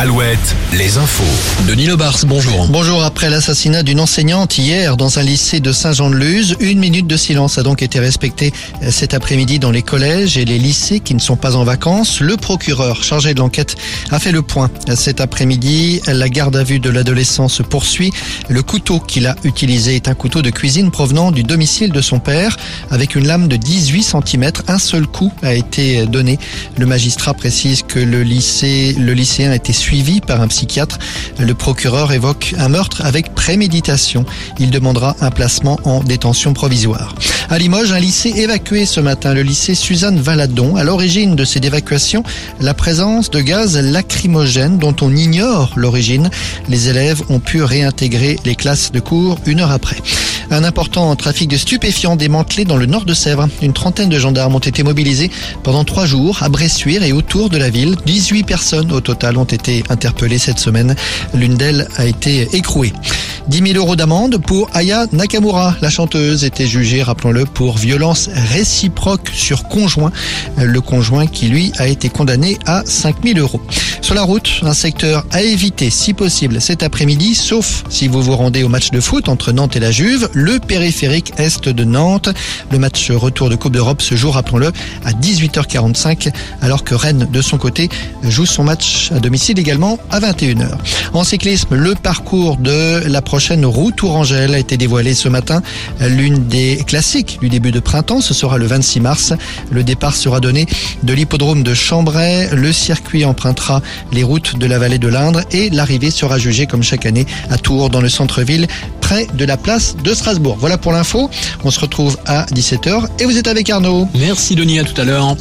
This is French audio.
Alouette, les infos. Denis Lebars, bonjour. Bonjour, après l'assassinat d'une enseignante hier dans un lycée de Saint-Jean-de-Luz, une minute de silence a donc été respectée cet après-midi dans les collèges et les lycées qui ne sont pas en vacances. Le procureur chargé de l'enquête a fait le point. Cet après-midi, la garde à vue de l'adolescent se poursuit. Le couteau qu'il a utilisé est un couteau de cuisine provenant du domicile de son père avec une lame de 18 cm. Un seul coup a été donné. Le magistrat précise que le lycée, le lycéen a été suivi par un psychiatre. Le procureur évoque un meurtre avec préméditation. Il demandera un placement en détention provisoire. À Limoges, un lycée évacué ce matin, le lycée Suzanne Valadon. À l'origine de cette évacuation, la présence de gaz lacrymogène dont on ignore l'origine. Les élèves ont pu réintégrer les classes de cours une heure après. Un important trafic de stupéfiants démantelé dans le nord de Sèvres. Une trentaine de gendarmes ont été mobilisés pendant trois jours à Bressuire et autour de la ville. 18 personnes au total ont été interpellées cette semaine. L'une d'elles a été écrouée. 10 000 euros d'amende pour Aya Nakamura. La chanteuse était jugée, rappelons-le, pour violence réciproque sur conjoint. Le conjoint qui, lui, a été condamné à 5 000 euros. Sur la route, un secteur à éviter si possible cet après-midi, sauf si vous vous rendez au match de foot entre Nantes et la Juve, le périphérique est de Nantes. Le match retour de Coupe d'Europe ce jour, rappelons-le, à 18h45, alors que Rennes, de son côté, joue son match à domicile également à 21h. En cyclisme, le parcours de la prochaine route Tourangelle a été dévoilé ce matin. L'une des classiques du début de printemps, ce sera le 26 mars. Le départ sera donné de l'hippodrome de Chambray. Le circuit empruntera les routes de la vallée de l'Indre et l'arrivée sera jugée comme chaque année à Tours dans le centre-ville près de la place de Strasbourg. Voilà pour l'info. On se retrouve à 17h et vous êtes avec Arnaud. Merci Denis, à tout à l'heure.